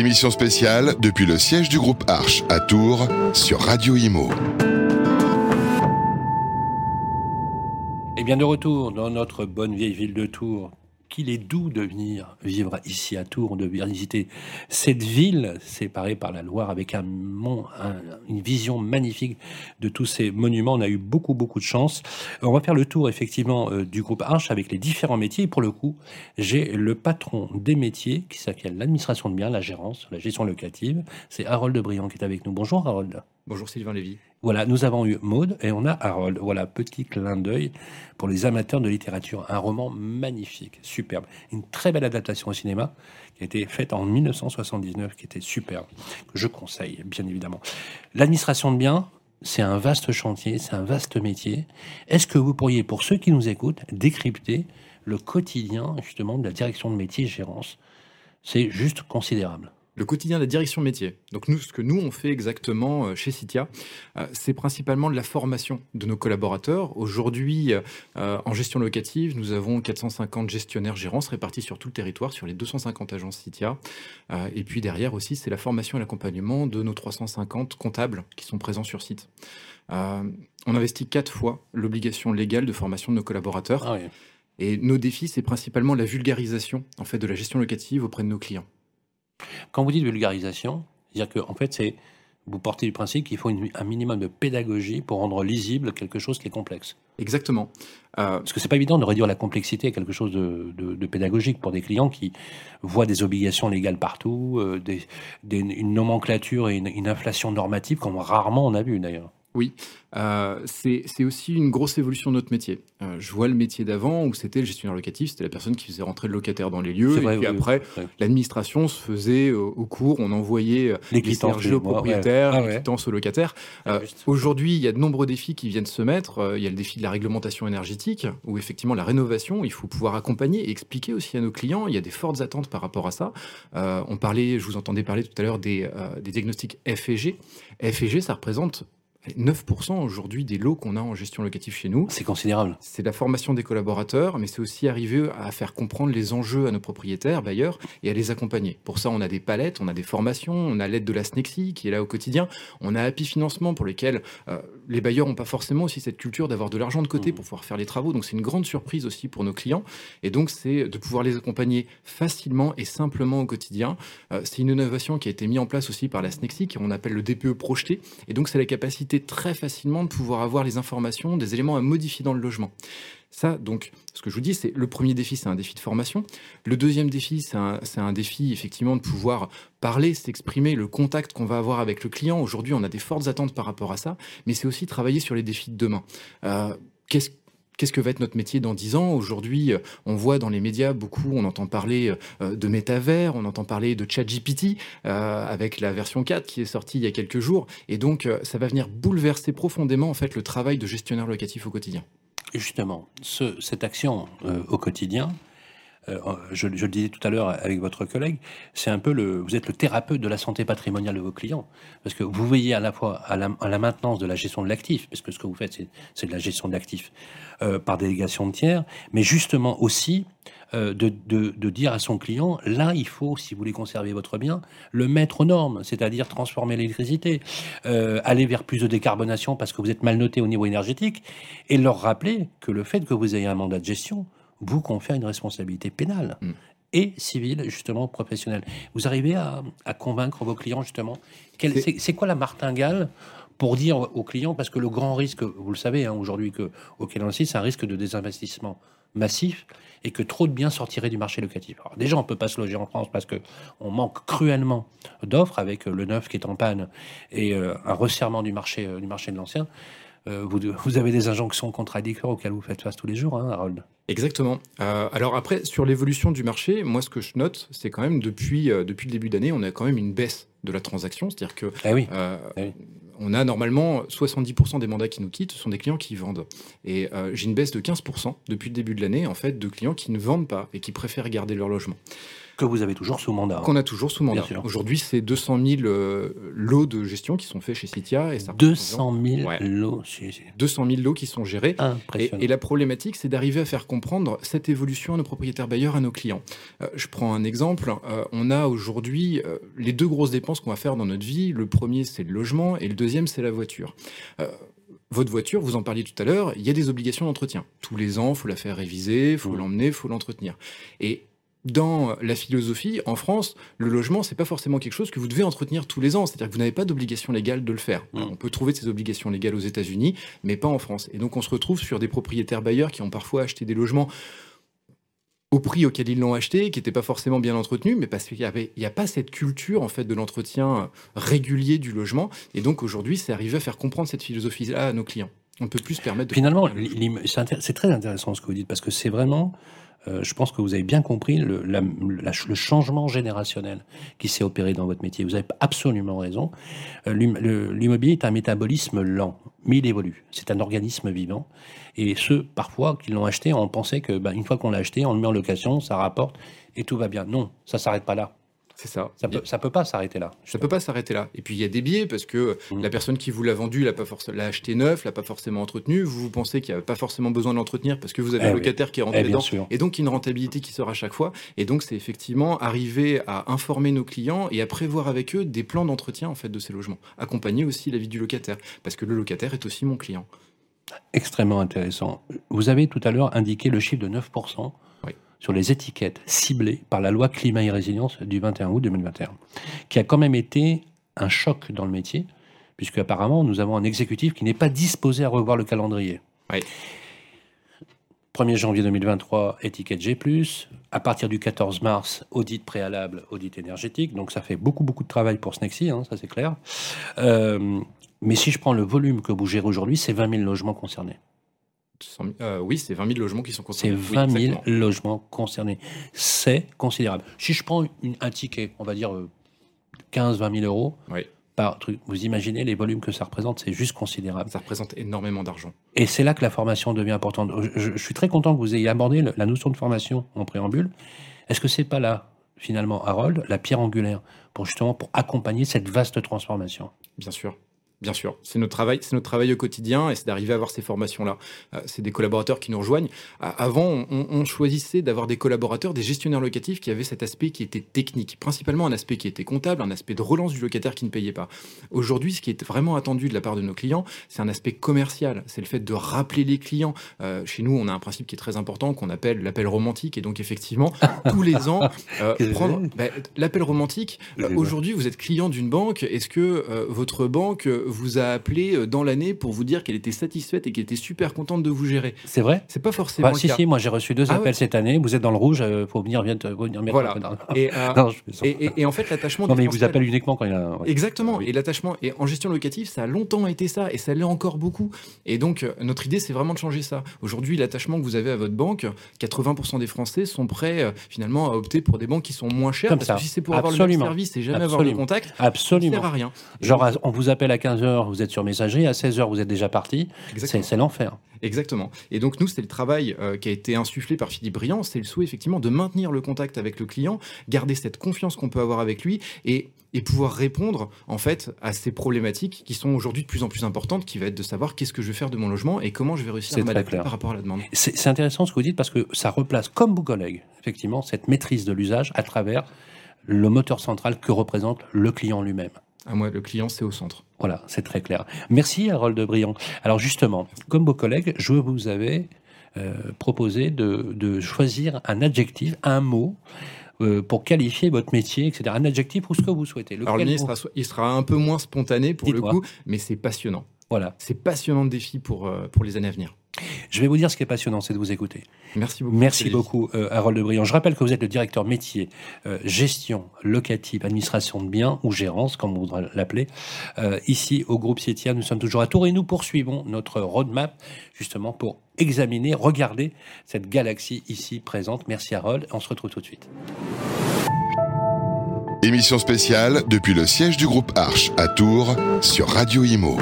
Émission spéciale depuis le siège du groupe Arche à Tours sur Radio Imo. Et bien de retour dans notre bonne vieille ville de Tours, qu'il est doux de venir vivre ici à Tours, de visiter cette ville séparée par la Loire avec un, une vision magnifique de tous ces monuments. On a eu beaucoup, beaucoup de chance. On va faire le tour effectivement euh, du groupe Arche avec les différents métiers. pour le coup, j'ai le patron des métiers qui s'appelle l'administration de biens, la gérance, la gestion locative. C'est Harold de Briand qui est avec nous. Bonjour Harold. Bonjour Sylvain Lévy. Voilà, nous avons eu Maude et on a Harold. Voilà, petit clin d'œil pour les amateurs de littérature. Un roman magnifique, superbe. Une très belle adaptation au cinéma qui a été faite en 1979, qui était superbe, que je conseille, bien évidemment. L'administration de biens, c'est un vaste chantier, c'est un vaste métier. Est-ce que vous pourriez, pour ceux qui nous écoutent, décrypter le quotidien, justement, de la direction de métier gérance? C'est juste considérable le quotidien de la direction métier. Donc nous, ce que nous on fait exactement euh, chez Citia, euh, c'est principalement de la formation de nos collaborateurs. Aujourd'hui, euh, en gestion locative, nous avons 450 gestionnaires gérants répartis sur tout le territoire, sur les 250 agences Citia. et puis derrière aussi, c'est la formation et l'accompagnement de nos 350 comptables qui sont présents sur site. on investit quatre fois l'obligation légale de formation de nos collaborateurs. Ah et nos défis, c'est principalement la vulgarisation en fait de la gestion locative auprès de nos clients. Quand vous dites vulgarisation, c'est-à-dire que en fait, c'est vous portez du principe qu'il faut un minimum de pédagogie pour rendre lisible quelque chose qui est complexe. Exactement. Euh, Parce que c'est pas évident de réduire la complexité à quelque chose de, pédagogique pour des clients qui voient des obligations légales partout, euh, une nomenclature et une inflation normative comme rarement on a vu d'ailleurs. Oui, euh, c'est aussi une grosse évolution de notre métier. Euh, je vois le métier d'avant où c'était le gestionnaire locatif, c'était la personne qui faisait rentrer le locataire dans les lieux. et puis après, l'administration se faisait au cours, on envoyait euh, les quittances géopropriétaires, ah les quittances aux locataires. Aujourd'hui, il y a de nombreux défis qui viennent se mettre. il y a le défi de la réglementation énergétique, où effectivement la rénovation, il faut pouvoir accompagner et expliquer aussi à nos clients. Il y a des fortes attentes par rapport à ça. on parlait, je vous entendais parler tout à l'heure des, des diagnostics FEG. FEG, ça représente 9% aujourd'hui des lots qu'on a en gestion locative chez nous. C'est considérable. C'est la formation des collaborateurs, mais c'est aussi arriver à faire comprendre les enjeux à nos propriétaires, bailleurs, et à les accompagner. Pour ça, on a des palettes, on a des formations, on a l'aide de la SNEXI qui est là au quotidien, on a Happy Financement pour lesquels euh, les bailleurs n'ont pas forcément aussi cette culture d'avoir de l'argent de côté mmh. pour pouvoir faire les travaux. Donc c'est une grande surprise aussi pour nos clients. Et donc c'est de pouvoir les accompagner facilement et simplement au quotidien. Euh, c'est une innovation qui a été mise en place aussi par la SNEXI, qu'on appelle le DPE projeté. Et donc c'est la capacité très facilement de pouvoir avoir les informations, des éléments à modifier dans le logement. Ça, donc, ce que je vous dis, c'est le premier défi, c'est un défi de formation. Le deuxième défi, c'est un, défi, effectivement, de pouvoir parler, s'exprimer, le contact qu'on va avoir avec le client. Aujourd'hui, on a des fortes attentes par rapport à ça, mais c'est aussi travailler sur les défis de demain. Euh, qu'est-ce Qu'est-ce que va être notre métier dans 10 ans? Aujourd'hui, euh, on voit dans les médias beaucoup, on entend parler euh, de métavers, on entend parler de ChatGPT euh, avec la version 4 qui est sortie il y a quelques jours. Et donc, ça va venir bouleverser profondément en fait le travail de gestionnaire locatif au quotidien. Justement, cette action au quotidien, euh, je, le disais tout à l'heure avec votre collègue, c'est un peu le, vous êtes le thérapeute de la santé patrimoniale de vos clients, parce que vous veillez à la fois à la, maintenance de la gestion de l'actif, parce que ce que vous faites, c'est de la gestion de l'actif euh, par délégation de tiers, mais justement aussi euh, de, de, dire à son client, là, il faut, si vous voulez conserver votre bien, le mettre aux normes, c'est-à-dire transformer l'électricité, aller vers plus de décarbonation parce que vous êtes mal noté au niveau énergétique, et leur rappeler que le fait que vous ayez un mandat de gestion, vous confère une responsabilité pénale. Mm. et civile, justement, professionnelle. Vous arrivez à, convaincre vos clients, justement. C'est quoi la martingale pour dire aux clients, parce que le grand risque, vous le savez hein, aujourd'hui, auquel on assiste, c'est un risque de désinvestissement massif et que trop de biens sortiraient du marché locatif. Alors déjà, on peut pas se loger en France parce que on manque cruellement d'offres avec le neuf qui est en panne et euh, un resserrement du marché, euh, du marché de l'ancien. Euh, vous, avez des injonctions contradictoires auxquelles vous faites face tous les jours, hein, Harold Exactement. Euh, alors après, sur l'évolution du marché, moi ce que je note, c'est quand même depuis, euh, depuis le début d'année, on a quand même une baisse de la transaction. C'est-à-dire que ah oui. on a normalement 70% des mandats qui nous quittent, ce sont des clients qui vendent. Et j'ai une baisse de 15% depuis le début de l'année, en fait, de clients qui ne vendent pas et qui préfèrent garder leur logement que vous avez toujours sous mandat. Qu'on a toujours sous mandat. Aujourd'hui, c'est 200 000 euh, lots de gestion qui sont faits chez Citia. Et ça 200 000 lots 200 000 lots qui sont gérés. Et, et, la problématique, c'est d'arriver à faire comprendre comprendre cette évolution à nos propriétaires bailleurs, à nos clients. Euh, je prends un exemple. Euh, on a aujourd'hui euh, les deux grosses dépenses qu'on va faire dans notre vie. Le premier, c'est le logement et le deuxième, c'est la voiture. votre voiture, vous en parliez tout à l'heure, il y a des obligations d'entretien. Tous les ans, il faut la faire réviser, il faut mmh. l'emmener, il faut l'entretenir. Et dans la philosophie, en France, le logement, c'est pas forcément quelque chose que vous devez entretenir tous les ans. C'est-à-dire que vous n'avez pas d'obligation légale de le faire. Mmh. On peut trouver ces obligations légales aux États-Unis, mais pas en France. Et donc, on se retrouve sur des propriétaires bailleurs qui ont parfois acheté des logements au prix auquel ils l'ont acheté, qui n'était pas forcément bien entretenu, mais parce qu'il n'y a pas cette culture en fait de l'entretien régulier du logement. Et donc aujourd'hui, c'est arrivé à faire comprendre cette philosophie-là à nos clients. On ne peut plus se permettre de... Finalement, c'est très intéressant ce que vous dites, parce que c'est vraiment euh, je pense que vous avez bien compris le, changement générationnel qui s'est opéré dans votre métier. Vous avez absolument raison. Euh, l'immobilier est un métabolisme lent, mais il évolue. C'est un organisme vivant. Et ceux, parfois, qui l'ont acheté, on pensait que bah, une fois qu'on l'a acheté, on le met en location, ça rapporte et tout va bien. Non, ça s'arrête pas là. C'est ça. Ça peut, peut pas s'arrêter là. Ça peut pas s'arrêter là. Et puis il y a des biais parce que mmh. la personne qui vous l'a vendu l'a pas l'a acheté neuf, l'a pas forcément entretenu. Vous, vous pensez qu'il n'y a pas forcément besoin de l'entretenir parce que vous avez un eh locataire qui est rentré eh, dedans. Et donc une rentabilité qui sort à chaque fois. Et donc c'est effectivement arriver à informer nos clients et à prévoir avec eux des plans d'entretien en fait de ces logements. Accompagner aussi la vie du locataire parce que le locataire est aussi mon client. Extrêmement intéressant. Vous avez tout à l'heure indiqué le chiffre de 9% sur les étiquettes ciblées par la loi climat et résilience du 21 août 2021, qui a quand même été un choc dans le métier, puisque apparemment nous avons un exécutif qui n'est pas disposé à revoir le calendrier. 1er janvier 2023, étiquette G+, à partir du 14 mars, audit préalable, audit énergétique, donc ça fait beaucoup beaucoup de travail pour Snexy, hein, ça c'est clair. Euh, mais si je prends le volume que vous gérez aujourd'hui, c'est 20 000 logements concernés. Euh, oui, c'est 20 000 logements qui sont concernés. C'est 20 000 logements concernés. C'est considérable. Si je prends un ticket, on va dire 15-20 euh, 000 euros par truc, vous imaginez les volumes que ça représente, c'est juste considérable. Ça représente énormément d'argent. Et c'est là que la formation devient importante. Je, suis très content que vous ayez abordé la notion de formation en préambule. Est-ce que c'est pas là, finalement, Harold, la pierre angulaire pour justement pour accompagner cette vaste transformation? Bien sûr. Bien sûr, c'est notre travail, c'est notre travail au quotidien et c'est d'arriver à avoir ces formations-là. Euh, c'est des collaborateurs qui nous rejoignent. avant, on, choisissait d'avoir des collaborateurs, des gestionnaires locatifs qui avaient cet aspect qui était technique, principalement un aspect qui était comptable, un aspect de relance du locataire qui ne payait pas. Aujourd'hui, ce qui est vraiment attendu de la part de nos clients, c'est un aspect commercial. C'est le fait de rappeler les clients. Euh, chez nous, on a un principe qui est très important qu'on appelle l'appel romantique et donc effectivement, tous les ans, euh, prendre bah, l'appel romantique. Aujourd'hui, vous êtes client d'une banque. Est-ce que votre banque vous a appelé euh, dans l'année pour vous dire qu'elle était satisfaite et qu'elle était super contente de vous gérer. C'est vrai? C'est pas forcément bah, Si, si, moi j'ai reçu deux ah appels cette année. Vous êtes dans le rouge, il euh, faut venir, venir, venir Voilà. Et, euh, et, et, en fait, l'attachement. Non, mais il vous appelle uniquement quand il y a. Exactement. Ah et l'attachement. Et en gestion locative, ça a longtemps été ça et ça l'est encore beaucoup. Et donc, notre idée, c'est vraiment de changer ça. Aujourd'hui, l'attachement que vous avez à votre banque, 80% des Français sont prêts finalement à opter pour des banques qui sont moins chères. parce que si c'est pour avoir le même service et jamais avoir le contact, Absolument. ça sert à rien. Genre, on vous appelle à 15h, vous êtes sur messagerie, à 16h, vous êtes déjà parti. C'est l'enfer. Exactement. Et donc, nous, c'est le travail euh, qui a été insufflé par Philippe Briand. C'est le souhait, effectivement, de maintenir le contact avec le client, garder cette confiance qu'on peut avoir avec lui et, et pouvoir répondre, en fait, à ces problématiques qui sont aujourd'hui de plus en plus importantes, qui va être de savoir qu'est-ce que je vais faire de mon logement et comment je vais réussir à m'adapter par rapport à la demande. C'est intéressant ce que vous dites parce que ça replace, comme vos collègues, effectivement, cette maîtrise de l'usage à travers le moteur central que représente le client lui-même. À moi, le client, c'est au centre. Voilà, c'est très clair. Merci, Harold de Briand. Alors justement, comme vos collègues, je vous avais euh, proposé de, choisir un adjectif, un mot, euh, pour qualifier votre métier, etc. Un adjectif ou ce que vous souhaitez. Alors le sera, il sera un peu moins spontané pour le coup, mais c'est passionnant. Voilà. C'est passionnant de défi pour, euh, pour les années à venir. Je vais vous dire ce qui est passionnant, c'est de vous écouter. Merci beaucoup. Merci beaucoup, euh, Harold de Briand. Je rappelle que vous êtes le directeur métier, euh, gestion locative, administration de biens ou gérance, comme on voudra l'appeler. Euh, ici, au groupe Sietia, nous sommes toujours à Tours et nous poursuivons notre roadmap justement pour examiner, regarder cette galaxie ici présente. Merci, Harold. On se retrouve tout de suite. Émission spéciale depuis le siège du groupe Arche à Tours sur Radio Imo.